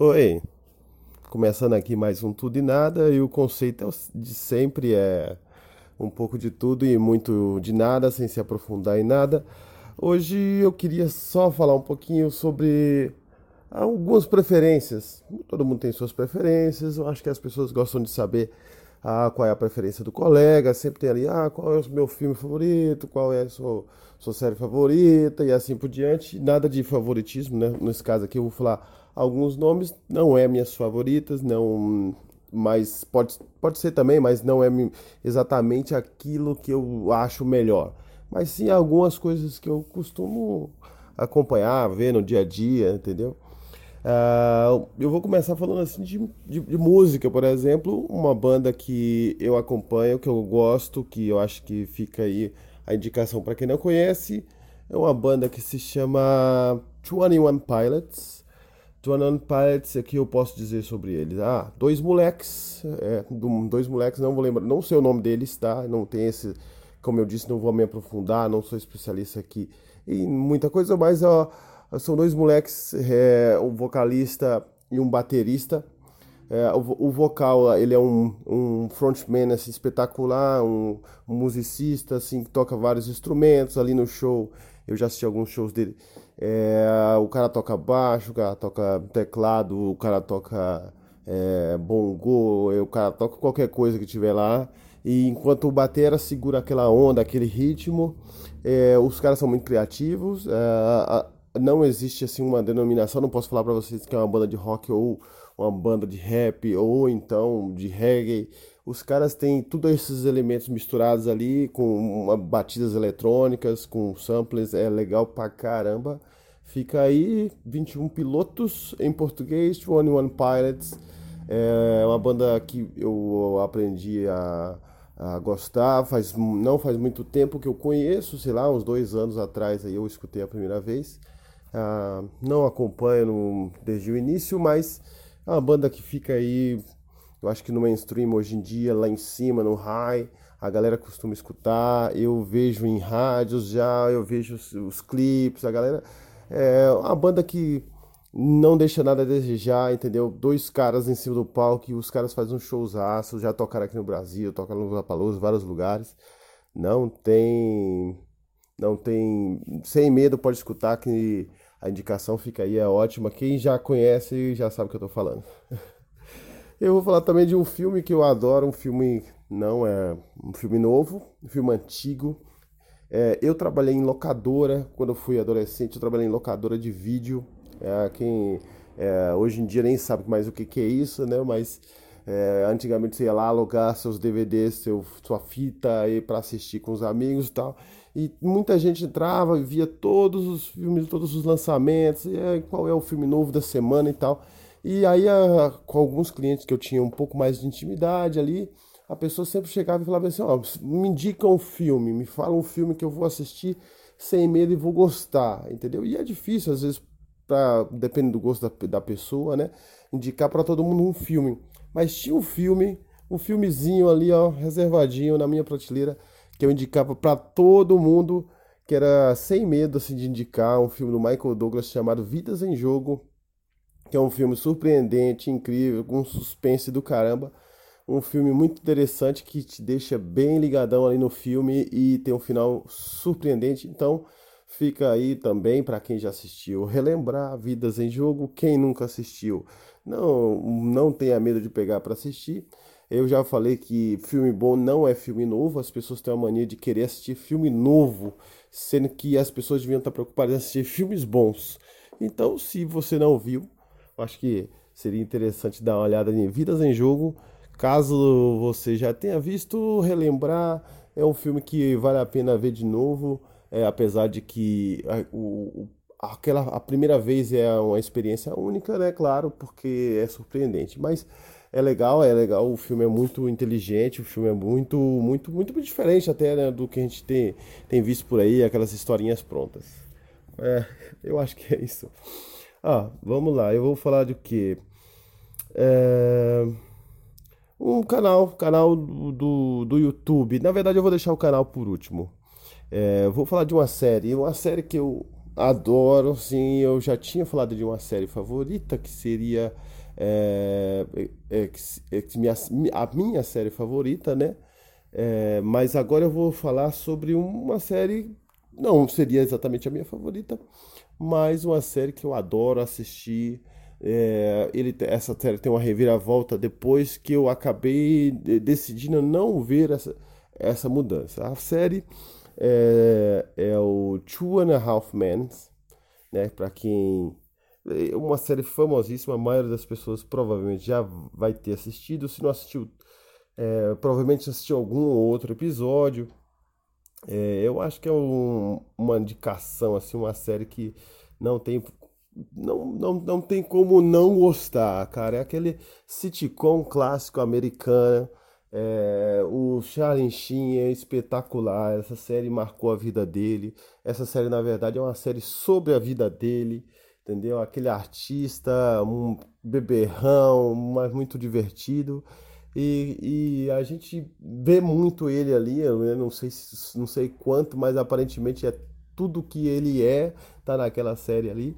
Oi, começando aqui mais um Tudo e Nada, e o conceito é de sempre é um pouco de tudo e muito de nada, sem se aprofundar em nada. Hoje eu queria só falar um pouquinho sobre algumas preferências. Todo mundo tem suas preferências, eu acho que as pessoas gostam de saber ah, qual é a preferência do colega, sempre tem ali, ah, qual é o meu filme favorito, qual é a sua, sua série favorita e assim por diante. Nada de favoritismo, né? Nesse caso aqui eu vou falar alguns nomes, não é minhas favoritas, não, mas pode, pode ser também, mas não é exatamente aquilo que eu acho melhor. Mas sim algumas coisas que eu costumo acompanhar, ver no dia a dia, entendeu? Uh, eu vou começar falando assim de, de, de, música, por exemplo, uma banda que eu acompanho, que eu gosto, que eu acho que fica aí a indicação para quem não conhece, é uma banda que se chama 21 Pilots. 21 Pilots, aqui eu posso dizer sobre eles. Ah, dois moleques, é, dois moleques, não vou lembrar, não sei o nome deles, tá? Não tem esse, como eu disse, não vou me aprofundar, não sou especialista aqui em muita coisa, mas ó são dois moleques, é, um vocalista e um baterista. É, o, o, vocal, ele é um, um frontman assim, espetacular, um, um, musicista assim, que toca vários instrumentos ali no show. Eu já assisti alguns shows dele. É, o cara toca baixo, o cara toca teclado, o cara toca é, bongo, o cara toca qualquer coisa que tiver lá. E enquanto o batera segura aquela onda, aquele ritmo, é, os caras são muito criativos. É, não existe assim uma denominação, não posso falar para vocês que é uma banda de rock ou uma banda de rap ou então de reggae. Os caras têm todos esses elementos misturados ali com batidas eletrônicas, com samples, é legal pra caramba. Fica aí 21 pilotos em português, 21 Pilots. É uma banda que eu aprendi a, a gostar, faz, não faz muito tempo que eu conheço, sei lá, uns dois anos atrás aí eu escutei a primeira vez. Ah, não acompanho desde o início, mas é uma banda que fica aí, eu acho que no mainstream hoje em dia, lá em cima, no high, a galera costuma escutar, eu vejo em rádios já, eu vejo os, os clipes, a galera. É uma banda que não deixa nada a desejar, entendeu? Dois caras em cima do palco e os caras fazem um showzaço, já tocaram aqui no Brasil, tocaram no Lapaloso, vários lugares. Não tem. Não tem. Sem medo, pode escutar que a indicação fica aí, é ótima. Quem já conhece já sabe o que eu tô falando. eu vou falar também de um filme que eu adoro, um filme não é um filme novo, um filme antigo. É, eu trabalhei em locadora quando eu fui adolescente, eu trabalhei em locadora de vídeo. É, quem é, hoje em dia nem sabe mais o que, que é isso, né? Mas é, antigamente você ia lá alugar seus DVDs, seu, sua fita aí para assistir com os amigos e tal. E muita gente entrava e via todos os filmes, todos os lançamentos, e aí, qual é o filme novo da semana e tal. E aí, a, com alguns clientes que eu tinha um pouco mais de intimidade ali, a pessoa sempre chegava e falava assim: Ó, me indica um filme, me fala um filme que eu vou assistir sem medo e vou gostar, entendeu? E é difícil, às vezes, pra, depende do gosto da, da pessoa, né? Indicar para todo mundo um filme. Mas tinha um filme, um filmezinho ali, ó, reservadinho na minha prateleira, que eu indicava para todo mundo, que era sem medo assim, de indicar um filme do Michael Douglas chamado Vidas em Jogo, que é um filme surpreendente, incrível, com suspense do caramba. Um filme muito interessante que te deixa bem ligadão ali no filme e tem um final surpreendente. Então, fica aí também para quem já assistiu, relembrar Vidas em Jogo. Quem nunca assistiu, não, não tenha medo de pegar para assistir. Eu já falei que filme bom não é filme novo, as pessoas têm a mania de querer assistir filme novo, sendo que as pessoas deviam estar preocupadas em assistir filmes bons. Então, se você não viu, acho que seria interessante dar uma olhada em Vidas em Jogo. Caso você já tenha visto, relembrar, é um filme que vale a pena ver de novo, é, apesar de que a, o, aquela a primeira vez é uma experiência única, né? Claro, porque é surpreendente, mas é legal, é legal. O filme é muito inteligente, o filme é muito, muito, muito diferente até né, do que a gente tem, tem visto por aí, aquelas historinhas prontas. É, eu acho que é isso. Ah, vamos lá. Eu vou falar de quê? É... Um canal, canal do, do YouTube. Na verdade, eu vou deixar o canal por último. É, vou falar de uma série, uma série que eu adoro, sim. Eu já tinha falado de uma série favorita que seria é, é, é, minha, a minha série favorita, né? É, mas agora eu vou falar sobre uma série, não seria exatamente a minha favorita, mas uma série que eu adoro assistir. É, ele, essa série tem uma reviravolta depois que eu acabei decidindo não ver essa, essa mudança. A série é, é o Two and a Half Men, né? Para quem é uma série famosíssima, a maioria das pessoas provavelmente já vai ter assistido. Se não assistiu, é, provavelmente assistiu algum ou outro episódio. É, eu acho que é um, uma indicação, assim, uma série que não tem não, não, não tem como não gostar, cara. É aquele sitcom clássico americano. É, o Charlie Sheen é espetacular. Essa série marcou a vida dele. Essa série, na verdade, é uma série sobre a vida dele. Entendeu? Aquele artista, um beberrão, mas muito divertido. E, e, a gente vê muito ele ali, eu não sei, não sei quanto, mas aparentemente é tudo que ele é, tá naquela série ali.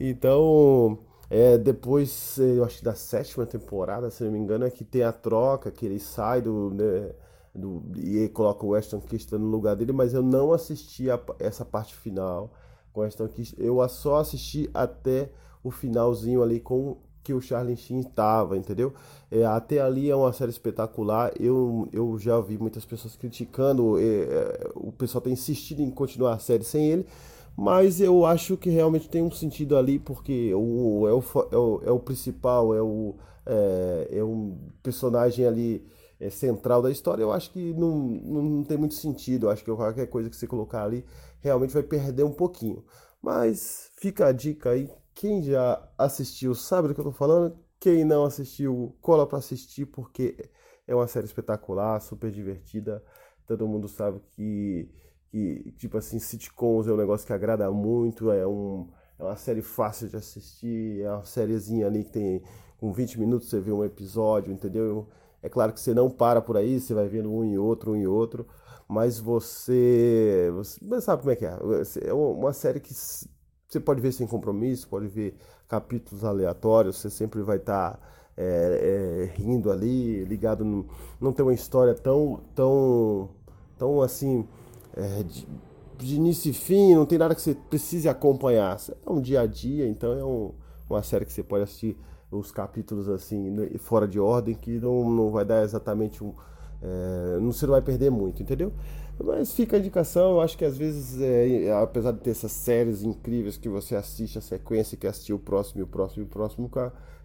Então, é, depois, eu acho que da sétima temporada, se não me engano, é que tem a troca, que ele sai do, né, do e coloca o Weston Kista no lugar dele, mas eu não assisti a, essa parte final com o Weston Kista. Eu só assisti até o finalzinho ali com que o Charlie Sheen estava, entendeu? É, até ali é uma série espetacular. Eu, eu já vi muitas pessoas criticando, é, é o pessoal tem insistido em continuar a série sem ele, mas eu acho que realmente tem um sentido ali, porque o, é, o, é, o, é o principal, é o, é, é um personagem ali é, central da história. Eu acho que não, não tem muito sentido. Eu acho que qualquer coisa que você colocar ali realmente vai perder um pouquinho. Mas fica a dica aí quem já assistiu sabe do que eu tô falando. Quem não assistiu, cola para assistir porque é uma série espetacular, super divertida. Todo mundo sabe que, que tipo assim, sitcoms é um negócio que agrada muito, é, um, é uma série fácil de assistir, é uma sériezinha ali que tem com 20 minutos você vê um episódio, entendeu? É claro que você não para por aí, você vai vendo um e outro, um e outro, mas você, você sabe como é que é. É uma série que você pode ver sem compromisso, pode ver capítulos aleatórios, você sempre vai estar tá, é, é, rindo ali, ligado, no, não tem uma história tão, tão, tão assim, é, de, de, início e fim, não tem nada que você precise acompanhar. É um dia a dia, então é um, uma série que você pode assistir os capítulos assim, fora de ordem, que não, não vai dar exatamente um. É, não, você vai perder muito, entendeu? Mas fica a indicação, eu acho que às vezes, é, apesar de ter essas séries incríveis que você assiste a sequência, que assistiu o próximo, o próximo, o próximo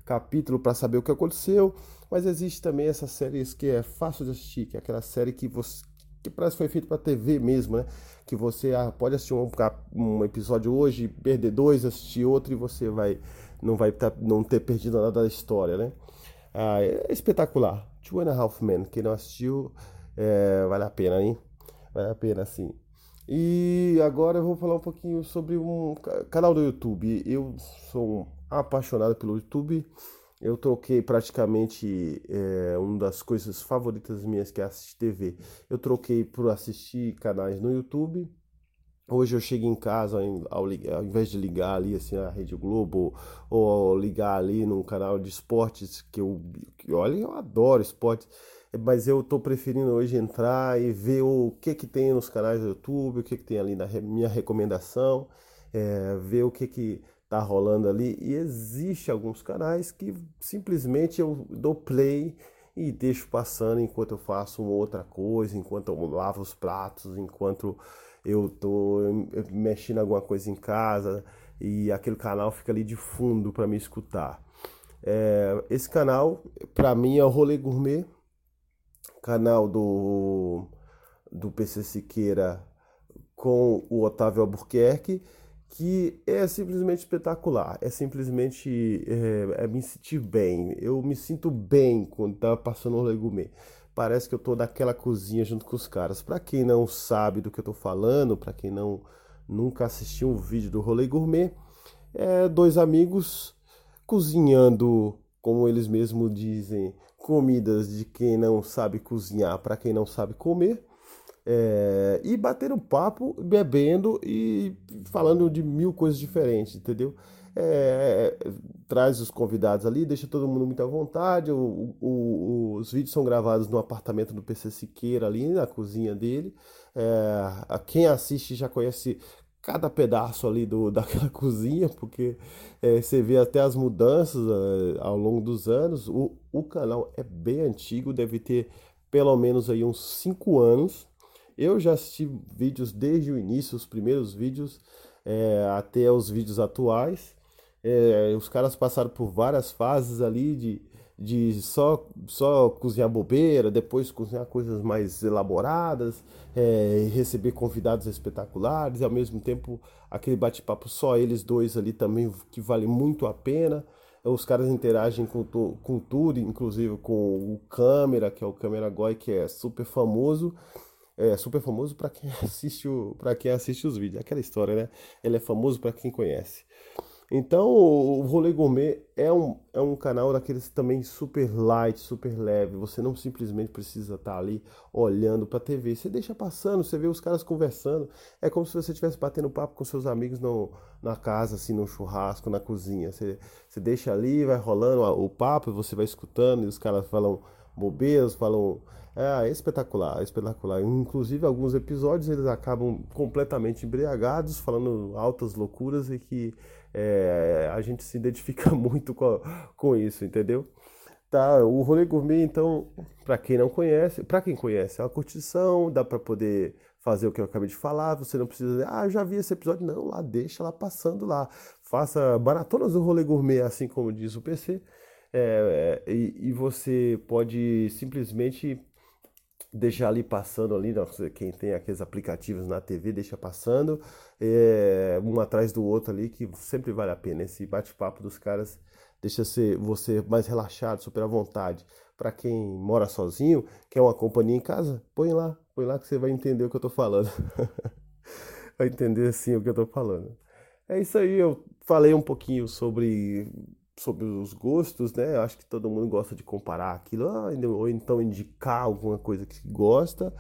capítulo para saber o que aconteceu, mas existe também essas séries que é fácil de assistir, que é aquela série que você que parece que foi feito para TV mesmo, né? Que você ah, pode assistir um, um, episódio hoje, perder dois, assistir outro e você vai não vai tá, não ter perdido nada da história, né? Ah, é espetacular. Two and a Half Men, quem não assistiu, é, vale a pena, hein? Vale a pena, sim. E agora eu vou falar um pouquinho sobre um canal do YouTube. Eu sou apaixonado pelo YouTube. Eu troquei praticamente é, uma das coisas favoritas minhas que é assistir TV. Eu troquei por assistir canais no YouTube. Hoje eu chego em casa ao, ao invés de ligar ali assim a Rede Globo ou ligar ali num canal de esportes que eu, que, olha, eu adoro esportes mas eu estou preferindo hoje entrar e ver o que que tem nos canais do YouTube, o que que tem ali na minha recomendação, é, ver o que que tá rolando ali. E existe alguns canais que simplesmente eu dou play e deixo passando enquanto eu faço uma outra coisa, enquanto eu lavo os pratos, enquanto eu tô mexendo alguma coisa em casa e aquele canal fica ali de fundo para me escutar. É, esse canal, para mim, é o Rolê Gourmet canal do, do PC Siqueira com o Otávio Albuquerque, que é simplesmente espetacular, é simplesmente é, é me sentir bem. Eu me sinto bem quando tá passando o legume. Parece que eu tô naquela cozinha junto com os caras. Para quem não sabe do que eu tô falando, para quem não nunca assistiu um vídeo do Rolê Gourmet, é dois amigos cozinhando, como eles mesmos dizem, comidas de quem não sabe cozinhar para quem não sabe comer. É, e batendo papo, bebendo e falando de mil coisas diferentes, entendeu? É, traz os convidados ali, deixa todo mundo muito à vontade. O, o, os vídeos são gravados no apartamento do PC Siqueira, ali na cozinha dele. É, quem assiste já conhece cada pedaço ali do, daquela cozinha, porque é, você vê até as mudanças é, ao longo dos anos. O, o canal é bem antigo, deve ter pelo menos aí uns 5 anos. Eu já assisti vídeos desde o início, os primeiros vídeos, é, até os vídeos atuais. É, os caras passaram por várias fases ali de, de só, só cozinhar bobeira, depois cozinhar coisas mais elaboradas, é, receber convidados espetaculares, e ao mesmo tempo aquele bate-papo só eles dois ali também, que vale muito a pena. Os caras interagem com, com tudo, inclusive com o câmera, que é o câmera Goy, que é super famoso. É super famoso para quem assiste para quem assiste os vídeos. Aquela história, né? Ele é famoso para quem conhece. Então, o Rolê Gourmet é um, é um canal daqueles também super light, super leve. Você não simplesmente precisa estar ali olhando para a TV. Você deixa passando, você vê os caras conversando. É como se você estivesse batendo papo com seus amigos no, na casa, assim, no churrasco, na cozinha. Você, você deixa ali, vai rolando o papo, você vai escutando e os caras falam bobeiras, falam. É, é espetacular, é espetacular. Inclusive, alguns episódios eles acabam completamente embriagados, falando altas loucuras e que é, a gente se identifica muito com, com isso, entendeu? Tá, o rolê gourmet, então, para quem não conhece, para quem conhece, é uma curtição, dá para poder fazer o que eu acabei de falar, você não precisa dizer, ah, já vi esse episódio, não, lá deixa lá passando lá. Faça maratonas do rolê gourmet, assim como diz o PC, é, é, e, e você pode simplesmente deixar ali passando ali, quem tem aqueles aplicativos na TV deixa passando, é, um atrás do outro ali, que sempre vale a pena. Esse bate-papo dos caras deixa você mais relaxado, super à vontade. Para quem mora sozinho, quer uma companhia em casa, põe lá, põe lá que você vai entender o que eu tô falando. vai entender sim o que eu tô falando. É isso aí, eu falei um pouquinho sobre sobre os gostos, né? Acho que todo mundo gosta de comparar aquilo, ah, ou então indicar alguma coisa que gosta.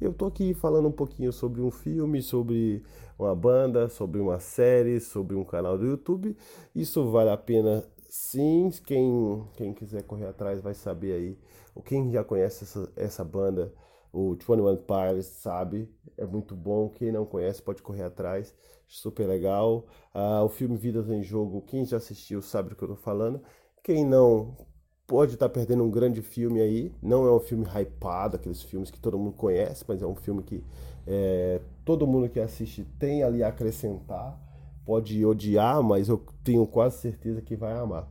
Eu tô aqui falando um pouquinho sobre um filme, sobre uma banda, sobre uma série, sobre um canal do YouTube. Isso vale a pena sim. Quem, quem quiser correr atrás vai saber aí. Ou quem já conhece essa, essa banda, o 21 Pilots, sabe. É muito bom. Quem não conhece pode correr atrás super legal. Ah, o filme Vidas em Jogo, quem já assistiu sabe do que eu tô falando. Quem não, pode estar tá perdendo um grande filme aí. Não é um filme hypado, aqueles filmes que todo mundo conhece, mas é um filme que é, todo mundo que assiste tem ali a acrescentar. Pode odiar, mas eu tenho quase certeza que vai amar.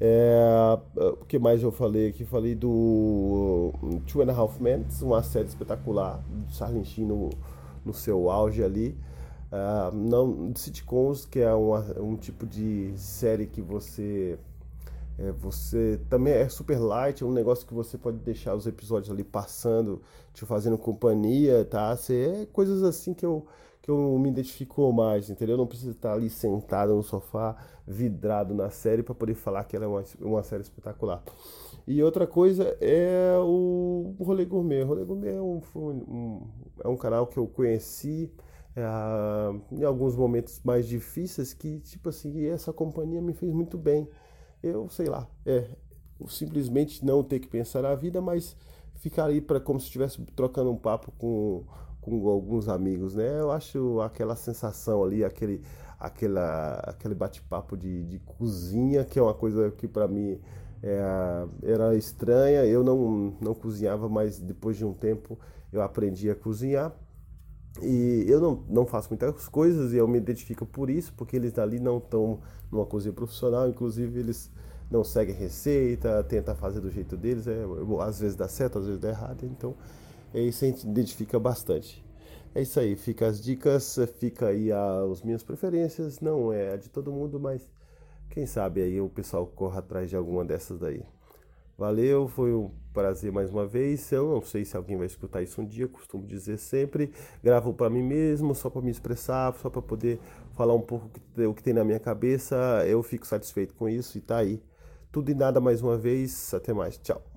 É, o que mais eu falei aqui? Falei do Two and a Half Men, uma série espetacular, do Charlie no, no seu auge ali. Uh, não sitcoms que é uma, um tipo de série que você é, você também é super light é um negócio que você pode deixar os episódios ali passando te fazendo companhia tá você é coisas assim que eu que eu me identifico mais entendeu não precisa estar ali sentado no sofá vidrado na série para poder falar que ela é uma, uma série espetacular e outra coisa é o Rolê Gourmet. O Rolê Gourmet é um, um, é um canal que eu conheci é, em alguns momentos mais difíceis que, tipo assim, essa companhia me fez muito bem. Eu, sei lá, é, simplesmente não ter que pensar na vida, mas ficar aí para como se estivesse trocando um papo com, com alguns amigos, né? Eu acho aquela sensação ali, aquele, aquela, aquele bate-papo de, de cozinha, que é uma coisa que para mim é, era estranha. Eu não, não cozinhava, mas depois de um tempo eu aprendi a cozinhar. E eu não, não faço muitas coisas e eu me identifico por isso, porque eles ali não estão numa cozinha profissional, inclusive eles não seguem receita, tentam fazer do jeito deles, é, às vezes dá certo, às vezes dá errado, então é isso a gente identifica bastante. É isso aí, fica as dicas, fica aí as minhas preferências, não é a de todo mundo, mas quem sabe aí o pessoal corra atrás de alguma dessas daí. Valeu, foi um prazer mais uma vez. Eu não sei se alguém vai escutar isso um dia, costumo dizer sempre. Gravo para mim mesmo, só para me expressar, só para poder falar um pouco o que tem na minha cabeça. Eu fico satisfeito com isso e tá aí. Tudo e nada mais uma vez. Até mais. Tchau.